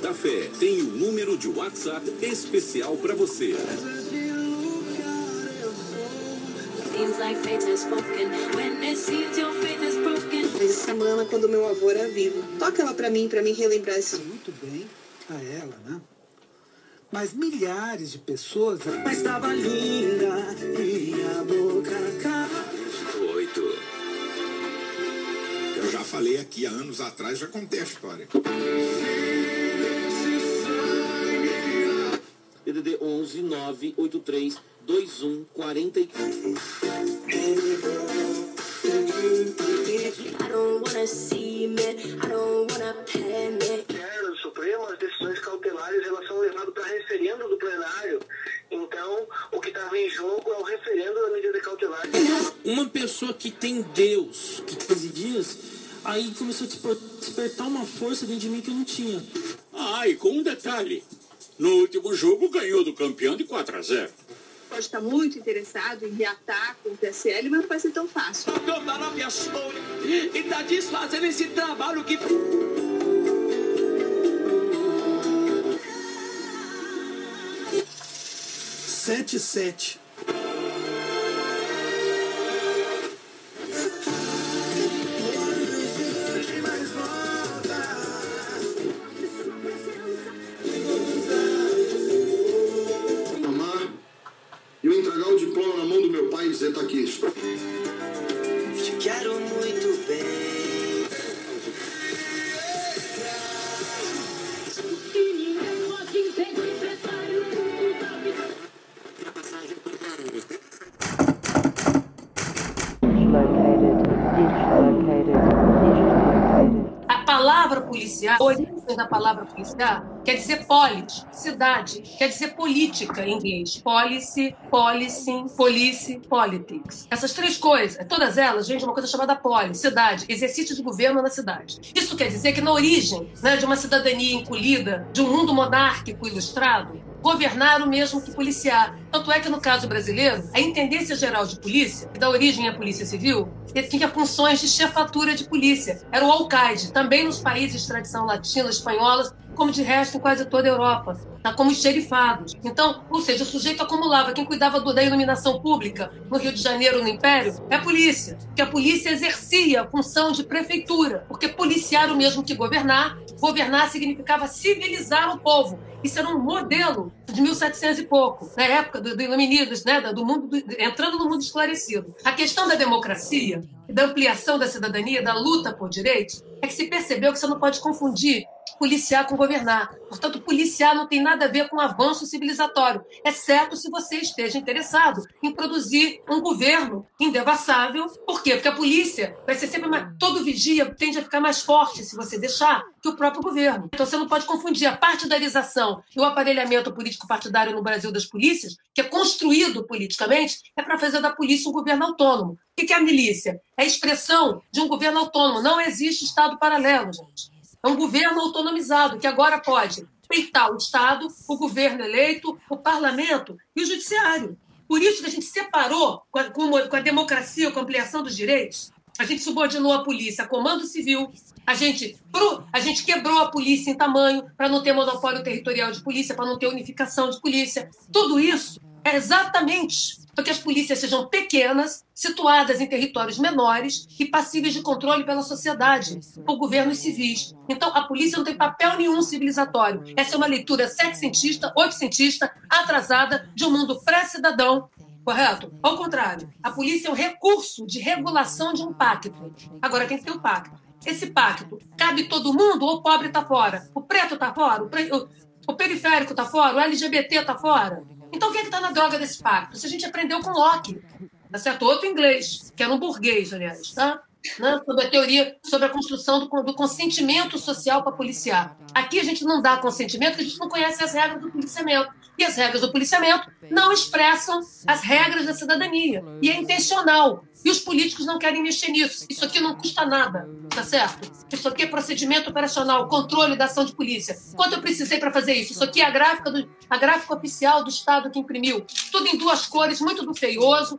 Da Fé tem um número de WhatsApp especial para você. Broken. Essa semana, quando meu avô era vivo. Toca ela pra mim, pra mim relembrar esse... Muito bem a ela, né? Mas milhares de pessoas... Mas estava linda e a boca Oito. Eu já falei aqui há anos atrás, já contei a história. 11 983 21 40 I don't wanna see me. I don't wanna panic. Quero Supremo as decisões cautelares elas são levadas para referendo do plenário. Então, o que estava em jogo é o referendo da medida cautelar. Uma pessoa que tem Deus, que 15 dias, aí começou a desper- despertar uma força dentro de mim que eu não tinha. Ah, e com um detalhe. No último jogo ganhou do campeão de 4 a 0. Pode estar muito interessado em reatar com o PSL, mas não vai ser tão fácil. E tá desfazendo esse trabalho que. Sete, sete. Polis, cidade, quer dizer política em inglês. Policy, policing, police, politics. Essas três coisas, todas elas vêm de uma coisa chamada polis, cidade, exercício de governo na cidade. Isso quer dizer que na origem né, de uma cidadania encolhida, de um mundo monárquico ilustrado, governar o mesmo que policiar. Tanto é que, no caso brasileiro, a Intendência Geral de Polícia, que dá origem à Polícia Civil, tinha funções de chefatura de polícia. Era o alcaide, também nos países de tradição latina, espanhola, como de resto em quase toda a Europa, tá? como os xerifados. Então, ou seja, o sujeito acumulava. Quem cuidava da iluminação pública no Rio de Janeiro, no Império, é a polícia. Porque a polícia exercia a função de prefeitura. Porque policiar o mesmo que governar. Governar significava civilizar o povo. Isso era um modelo de 1700 e pouco, na época do, do iluminismo, né, do mundo, do- entrando no mundo esclarecido. A questão da democracia, da ampliação da cidadania, da luta por direitos, é que se percebeu que você não pode confundir policiar com governar. Portanto, policiar não tem nada a ver com avanço civilizatório, exceto se você esteja interessado em produzir um governo indevassável. Por quê? Porque a polícia vai ser sempre mais. Todo vigia tende a ficar mais forte se você deixar que o próprio governo. Então você não pode confundir a partidarização e o aparelhamento político-partidário no Brasil das polícias, que é construído politicamente, é para fazer da polícia um governo autônomo. O que é a milícia? É a expressão de um governo autônomo. Não existe Estado paralelo, gente. É um governo autonomizado, que agora pode peitar o Estado, o governo eleito, o parlamento e o judiciário. Por isso que a gente separou com a, com a- com a democracia, com a ampliação dos direitos, A gente subordinou a polícia a comando civil, a gente, a gente quebrou a polícia em tamanho para não ter monopólio territorial de polícia, para não ter unificação de polícia. Tudo isso é exatamente para que as polícias sejam pequenas, situadas em territórios menores e passíveis de controle pela sociedade, por governos civis. Então, a polícia não tem papel nenhum civilizatório. Essa é uma leitura setecentista, oitocentista, atrasada de um mundo pré-cidadão Correto? Ao contrário, a polícia é um recurso de regulação de um pacto. Agora tem que ter o um pacto. Esse pacto cabe todo mundo ou o pobre está fora? O preto está fora? O, pre... o periférico está fora? O LGBT está fora? Então quem é que está na droga desse pacto? Se a gente aprendeu com Locke, tá certo? Outro inglês, que era um burguês, aliás, tá? Né? Sobre a teoria sobre a construção do, do consentimento social para policiar. Aqui a gente não dá consentimento porque a gente não conhece as regras do policiamento. E as regras do policiamento não expressam as regras da cidadania. E é intencional. E os políticos não querem mexer nisso. Isso aqui não custa nada, tá certo? Isso aqui é procedimento operacional, controle da ação de polícia. Quanto eu precisei para fazer isso? Isso aqui é a gráfica, do, a gráfica oficial do Estado que imprimiu. Tudo em duas cores, muito do feioso,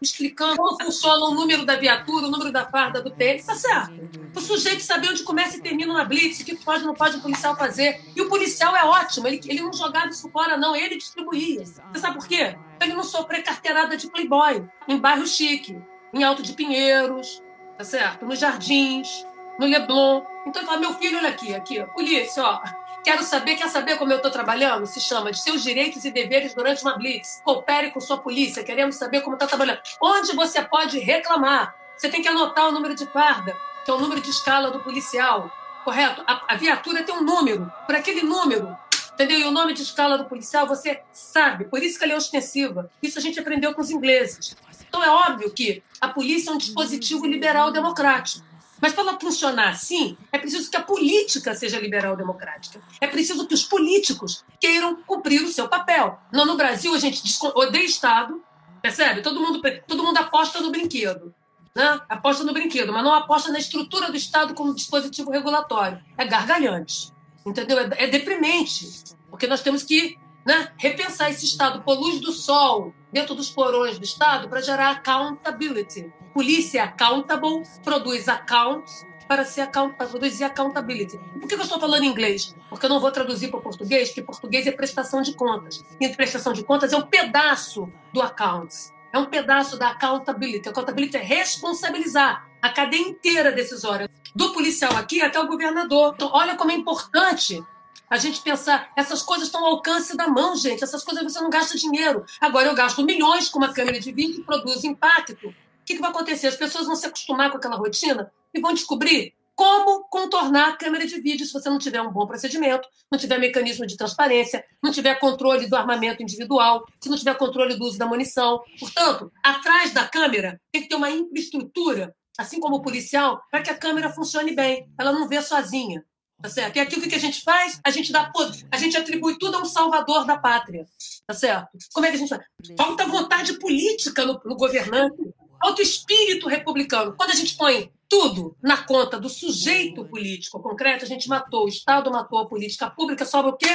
explicando como funciona o número da viatura, o número da farda do PM, tá certo. O sujeito saber onde começa e termina uma blitz, o que pode ou não pode o policial fazer. E o policial é ótimo, ele, ele não jogava isso fora, não, ele distribuía. Você sabe por quê? Ele não sofreu carteirada de playboy em bairro chique, em Alto de Pinheiros, tá certo? Nos Jardins, no Leblon. Então ele fala, meu filho, olha aqui, aqui, polícia, ó Quero saber, quer saber como eu estou trabalhando? Se chama de seus direitos e deveres durante uma blitz. Coopere com sua polícia, queremos saber como está trabalhando. Onde você pode reclamar? Você tem que anotar o número de farda, que é o número de escala do policial. Correto? A, a viatura tem um número. Por aquele número, entendeu? E o nome de escala do policial você sabe. Por isso que ela é ostensiva. Isso a gente aprendeu com os ingleses. Então é óbvio que a polícia é um dispositivo liberal democrático. Mas para ela funcionar assim, é preciso que a política seja liberal democrática. É preciso que os políticos queiram cumprir o seu papel. Não no Brasil a gente odeia Estado, percebe? Todo mundo, todo mundo aposta no brinquedo. Né? Aposta no brinquedo, mas não aposta na estrutura do Estado como dispositivo regulatório. É gargalhante. Entendeu? É, é deprimente. Porque nós temos que né, repensar esse Estado por luz do sol dentro dos porões do Estado para gerar accountability. Polícia é accountable, produz accounts para ser account, para produzir accountability. Por que eu estou falando inglês? Porque eu não vou traduzir para português, porque português é prestação de contas. E prestação de contas é um pedaço do accounts. É um pedaço da accountability. Accountability é responsabilizar a cadeia inteira decisória, do policial aqui até o governador. Então, olha como é importante a gente pensar, essas coisas estão ao alcance da mão, gente. Essas coisas você não gasta dinheiro. Agora eu gasto milhões com uma câmera de vídeo que produz impacto. O que, que vai acontecer? As pessoas vão se acostumar com aquela rotina e vão descobrir como contornar a câmera de vídeo se você não tiver um bom procedimento, não tiver mecanismo de transparência, não tiver controle do armamento individual, se não tiver controle do uso da munição. Portanto, atrás da câmera tem que ter uma infraestrutura, assim como o policial, para que a câmera funcione bem. Ela não vê sozinha. Tá certo? E aqui o que a gente faz? A gente dá a gente atribui tudo a um salvador da pátria. Tá certo? Como é que a gente faz? Falta vontade política no, no governante, falta espírito republicano. Quando a gente põe tudo na conta do sujeito político concreto, a gente matou, o Estado matou a política pública, sobra o quê?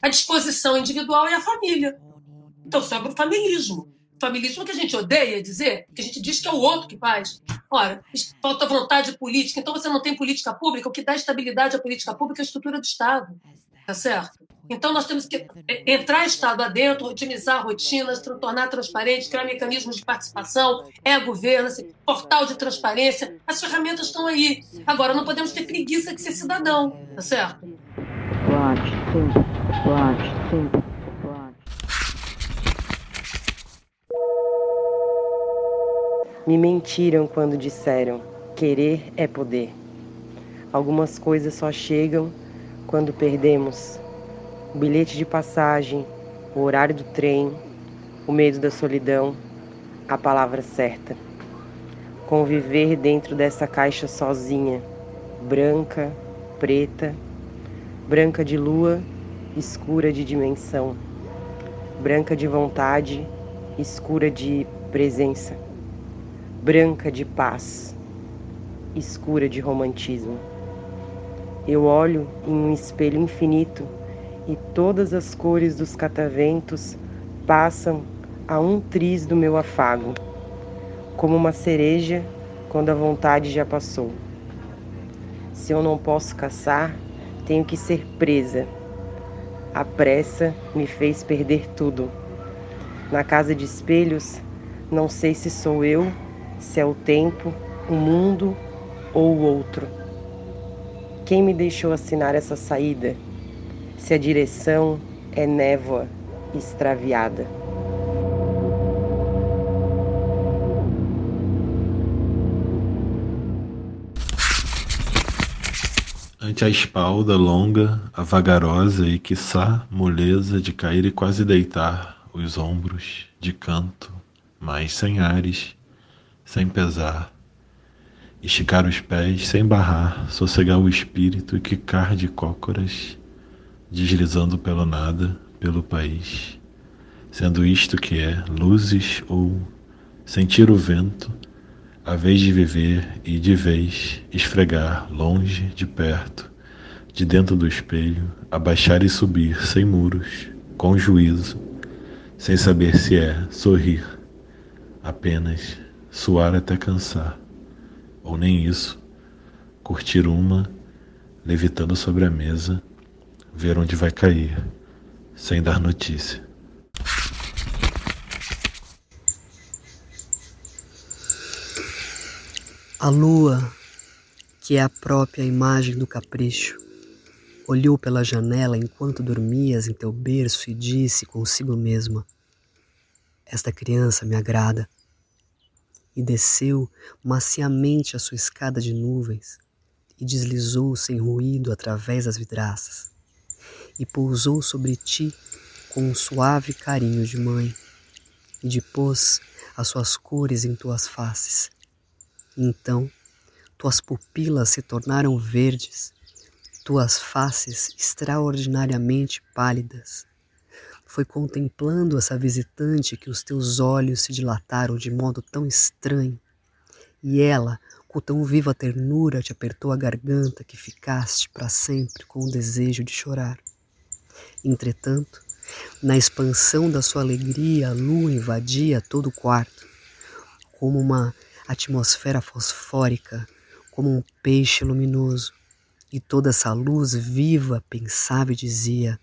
A disposição individual e a família. Então sobra o familismo familismo que a gente odeia dizer, que a gente diz que é o outro que faz. Ora, falta vontade política, então você não tem política pública, o que dá estabilidade à política pública é a estrutura do Estado. Tá certo? Então nós temos que é, entrar Estado adentro, otimizar rotinas, tornar transparente, criar mecanismos de participação, é governo, assim, portal de transparência, as ferramentas estão aí. Agora, não podemos ter preguiça de ser cidadão, tá certo? Pode, sim, pode, sim. Me mentiram quando disseram: querer é poder. Algumas coisas só chegam quando perdemos o bilhete de passagem, o horário do trem, o medo da solidão, a palavra certa. Conviver dentro dessa caixa sozinha, branca, preta, branca de lua, escura de dimensão, branca de vontade, escura de presença branca de paz, escura de romantismo. Eu olho em um espelho infinito e todas as cores dos cataventos passam a um triz do meu afago, como uma cereja quando a vontade já passou. Se eu não posso caçar, tenho que ser presa. A pressa me fez perder tudo. Na casa de espelhos, não sei se sou eu, se é o tempo, o mundo ou o outro. Quem me deixou assinar essa saída? Se a direção é névoa extraviada. ante a espalda longa, a vagarosa e, quiçá, moleza de cair e quase deitar os ombros de canto, mas sem ares, sem pesar, esticar os pés sem barrar, sossegar o espírito e quicar de cócoras, deslizando pelo nada, pelo país, sendo isto que é luzes ou sentir o vento, a vez de viver e de vez esfregar longe, de perto, de dentro do espelho, abaixar e subir sem muros, com juízo, sem saber se é sorrir, apenas suar até cansar, ou nem isso, curtir uma, levitando sobre a mesa, ver onde vai cair, sem dar notícia. A lua, que é a própria imagem do capricho, olhou pela janela enquanto dormias em teu berço e disse consigo mesma: Esta criança me agrada. E desceu maciamente a sua escada de nuvens e deslizou sem ruído através das vidraças e pousou sobre ti com um suave carinho de mãe e depôs as suas cores em tuas faces então, tuas pupilas se tornaram verdes, tuas faces extraordinariamente pálidas. Foi contemplando essa visitante que os teus olhos se dilataram de modo tão estranho, e ela, com tão viva ternura, te apertou a garganta que ficaste para sempre com o desejo de chorar. Entretanto, na expansão da sua alegria, a lua invadia todo o quarto, como uma atmosfera fosfórica como um peixe luminoso, e toda essa luz viva pensava e dizia: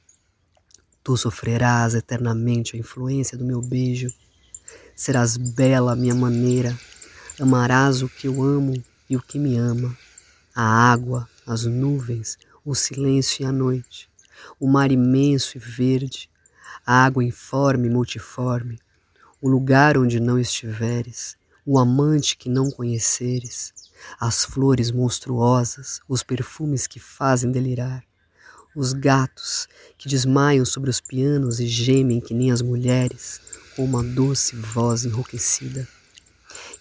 Tu sofrerás eternamente a influência do meu beijo, serás bela à minha maneira, amarás o que eu amo e o que me ama, a água, as nuvens, o silêncio e a noite, o mar imenso e verde, a água informe e multiforme, o lugar onde não estiveres, o amante que não conheceres, as flores monstruosas, os perfumes que fazem delirar, os gatos que desmaiam sobre os pianos e gemem que nem as mulheres, com uma doce voz enrouquecida.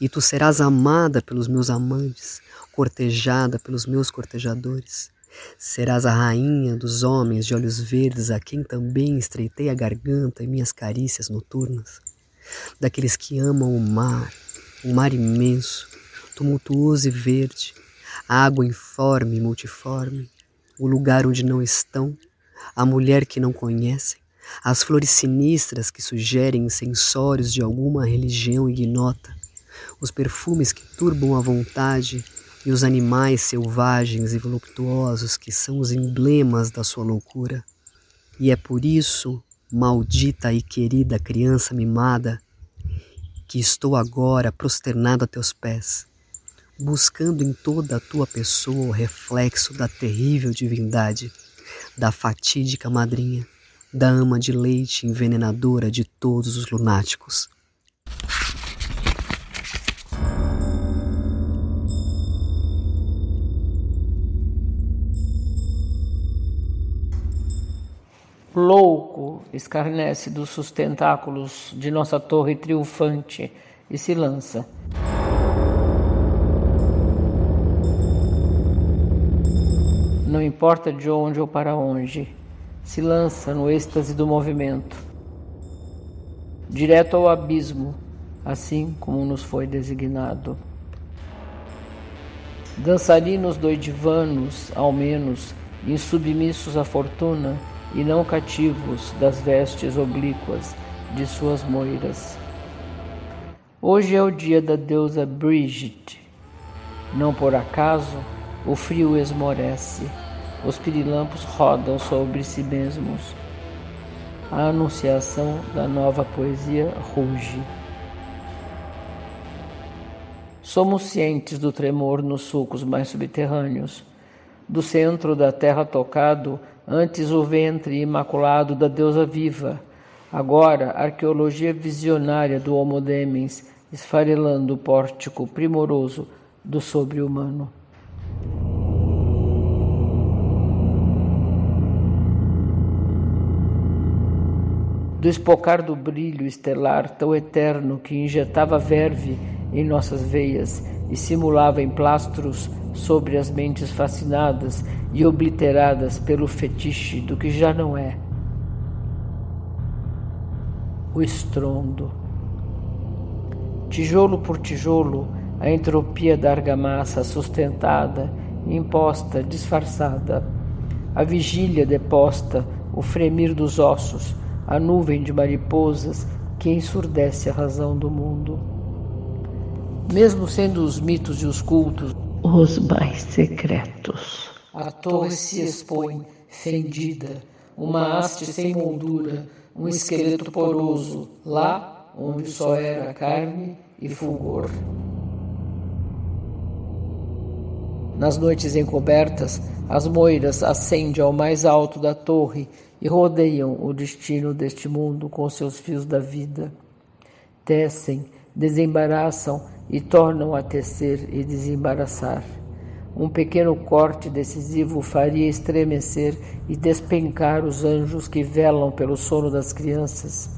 E tu serás amada pelos meus amantes, cortejada pelos meus cortejadores. Serás a rainha dos homens de olhos verdes a quem também estreitei a garganta em minhas carícias noturnas, daqueles que amam o mar, um mar imenso, tumultuoso e verde, água informe e multiforme, o lugar onde não estão, a mulher que não conhecem, as flores sinistras que sugerem incensórios de alguma religião ignota, os perfumes que turbam a vontade e os animais selvagens e voluptuosos que são os emblemas da sua loucura. E é por isso, maldita e querida criança mimada, que estou agora prosternado a teus pés, buscando em toda a tua pessoa o reflexo da terrível divindade, da fatídica madrinha, da ama de leite envenenadora de todos os lunáticos. Louco, escarnece dos sustentáculos de nossa torre triunfante e se lança. Importa de onde ou para onde, se lança no êxtase do movimento, direto ao abismo, assim como nos foi designado. Dançarinos doidivanos, ao menos, insubmissos à fortuna, e não cativos das vestes oblíquas de suas moiras. Hoje é o dia da deusa Brigitte, Não por acaso, o frio esmorece, os pirilampos rodam sobre si mesmos. A anunciação da nova poesia ruge. Somos cientes do tremor nos sulcos mais subterrâneos, do centro da terra tocado, antes o ventre imaculado da deusa viva, agora arqueologia visionária do Homo Demens, esfarelando o pórtico primoroso do sobre-humano. Do espocar do brilho estelar tão eterno que injetava verve em nossas veias e simulava emplastros sobre as mentes fascinadas e obliteradas pelo fetiche do que já não é. O estrondo. Tijolo por tijolo, a entropia da argamassa sustentada, imposta, disfarçada. A vigília deposta, o fremir dos ossos, a nuvem de mariposas que ensurdece a razão do mundo. Mesmo sendo os mitos e os cultos os mais secretos. A torre se expõe, fendida, uma haste sem moldura, um esqueleto poroso, lá onde só era carne e fulgor. Nas noites encobertas, as moiras ascendem ao mais alto da torre e rodeiam o destino deste mundo com seus fios da vida. Tecem, desembaraçam e tornam a tecer e desembaraçar. Um pequeno corte decisivo faria estremecer e despencar os anjos que velam pelo sono das crianças,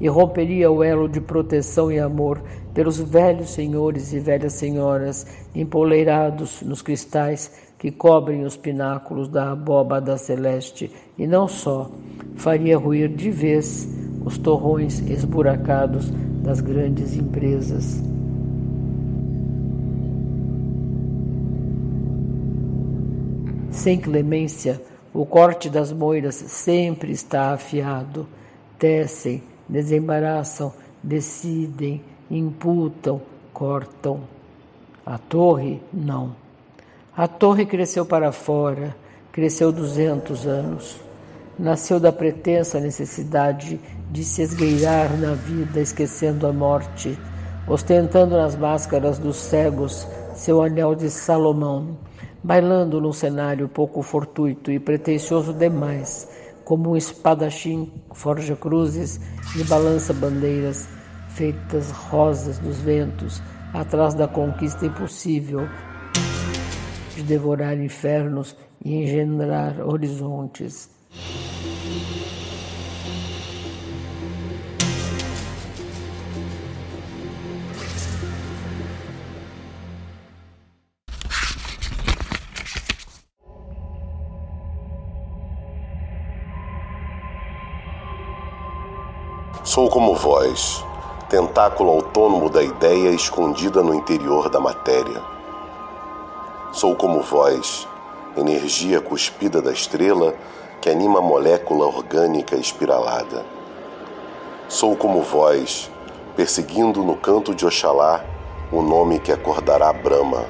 e romperia o elo de proteção e amor pelos velhos senhores e velhas senhoras empoleirados nos cristais que cobrem os pináculos da abóbada celeste, e não só, faria ruir de vez os torrões esburacados das grandes empresas. Sem clemência, o corte das moiras sempre está afiado. Tecem, desembaraçam, decidem, imputam, cortam. A torre, não. A torre cresceu para fora, cresceu duzentos anos. Nasceu da pretensa necessidade de se esgueirar na vida, esquecendo a morte, ostentando nas máscaras dos cegos seu anel de Salomão bailando num cenário pouco fortuito e pretensioso demais, como um espadachim forja cruzes e balança bandeiras feitas rosas dos ventos atrás da conquista impossível de devorar infernos e engendrar horizontes. Sou como vós, tentáculo autônomo da ideia escondida no interior da matéria. Sou como vós, energia cuspida da estrela que anima a molécula orgânica espiralada. Sou como vós, perseguindo no canto de Oxalá o nome que acordará Brahma.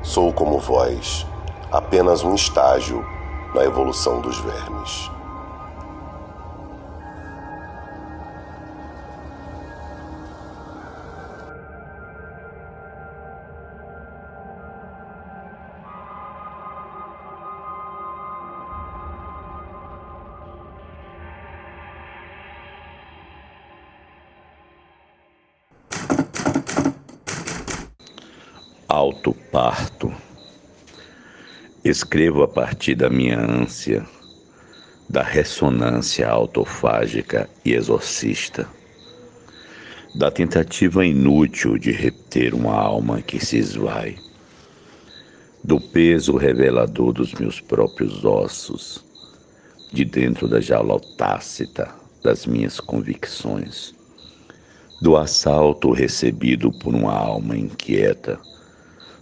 Sou como vós, apenas um estágio na evolução dos vermes. Alto parto. Escrevo a partir da minha ânsia, da ressonância autofágica e exorcista, da tentativa inútil de reter uma alma que se esvai, do peso revelador dos meus próprios ossos, de dentro da jaula tácita das minhas convicções, do assalto recebido por uma alma inquieta,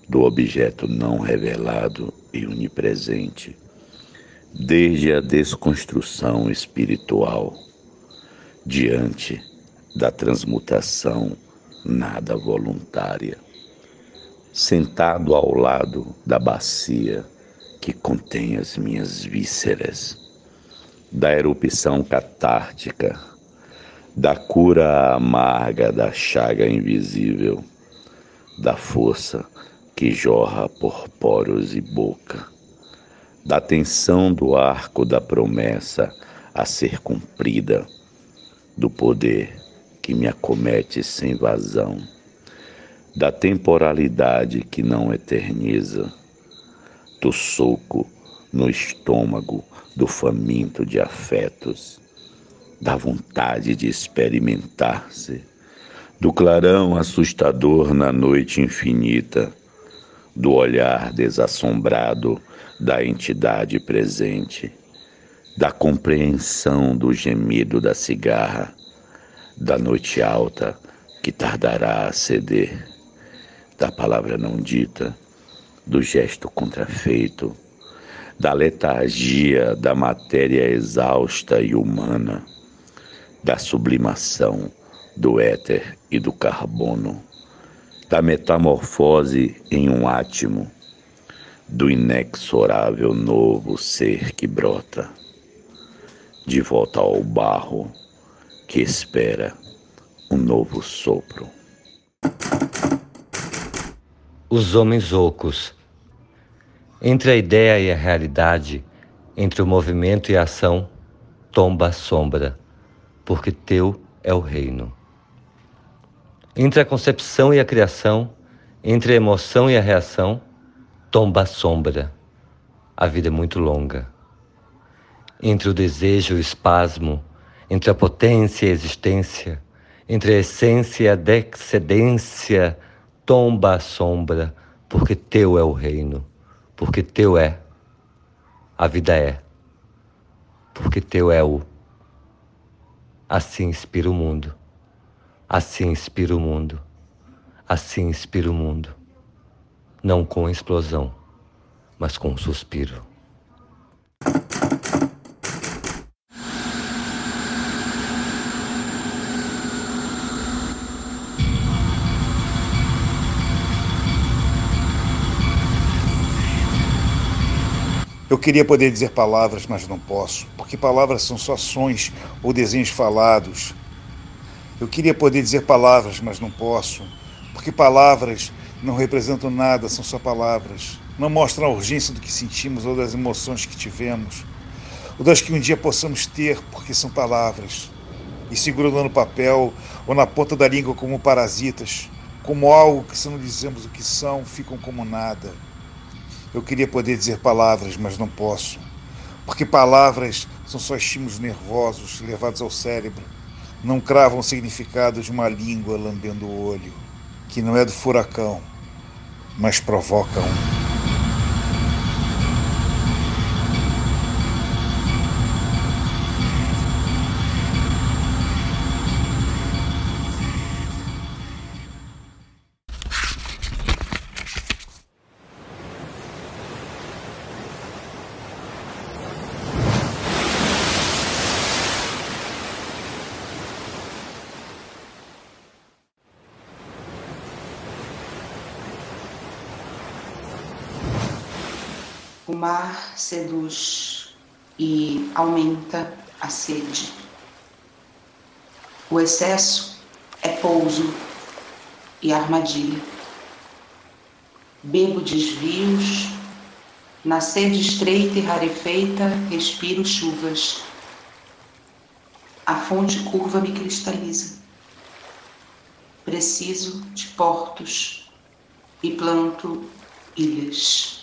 do objeto não revelado e onipresente, desde a desconstrução espiritual, diante da transmutação nada voluntária, sentado ao lado da bacia que contém as minhas vísceras, da erupção catártica, da cura amarga da chaga invisível, da força que jorra por poros e boca, da tensão do arco da promessa a ser cumprida, do poder que me acomete sem vazão, da temporalidade que não eterniza, do soco no estômago do faminto de afetos, da vontade de experimentar-se, do clarão assustador na noite infinita, do olhar desassombrado da entidade presente, da compreensão do gemido da cigarra, da noite alta que tardará a ceder, da palavra não dita, do gesto contrafeito, da letargia da matéria exausta e humana, da sublimação do éter e do carbono, da metamorfose em um átimo, do inexorável novo ser que brota, de volta ao barro que espera um novo sopro. Os homens ocos. Entre a ideia e a realidade, entre o movimento e a ação, tomba a sombra, porque teu é o reino. Entre a concepção e a criação, entre a emoção e a reação, tomba a sombra. A vida é muito longa. Entre o desejo e o espasmo, entre a potência e a existência, entre a essência e a decedência, tomba a sombra, porque teu é o reino, porque teu é, a vida é, porque teu é o. Assim inspira o mundo, assim inspira o mundo, assim inspira o mundo, não com explosão, mas com um suspiro. Eu queria poder dizer palavras, mas não posso, porque palavras são só sons ou desenhos falados. Eu queria poder dizer palavras, mas não posso, porque palavras não representam nada, são só palavras. Não mostram a urgência do que sentimos ou das emoções que tivemos, ou das que um dia possamos ter, porque são palavras. E segurando no papel ou na ponta da língua como parasitas, como algo que se não dizemos o que são, ficam como nada. Eu queria poder dizer palavras, mas não posso. Porque palavras são só estímulos nervosos levados ao cérebro. Não cravam o significado de uma língua lambendo o olho, que não é do furacão, mas provoca um. Mar seduz e aumenta a sede. O excesso é pouso e armadilha. Bebo desvios, na sede estreita e rarefeita respiro chuvas. A fonte curva me cristaliza. Preciso de portos e planto ilhas.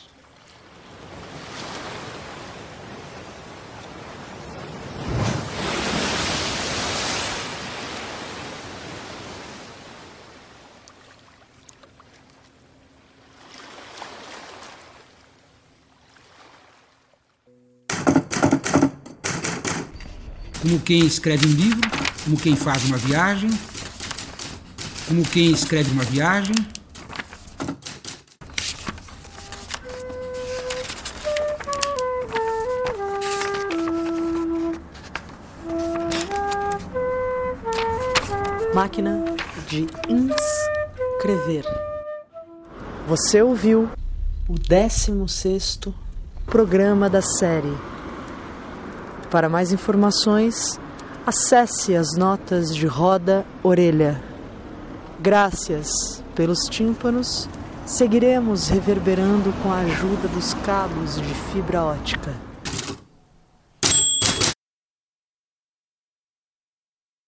Como quem escreve um livro, como quem faz uma viagem, como quem escreve uma viagem. Máquina de inscrever. Você ouviu o 16º programa da série. Para mais informações, acesse as notas de roda orelha. Graças pelos tímpanos, seguiremos reverberando com a ajuda dos cabos de fibra ótica.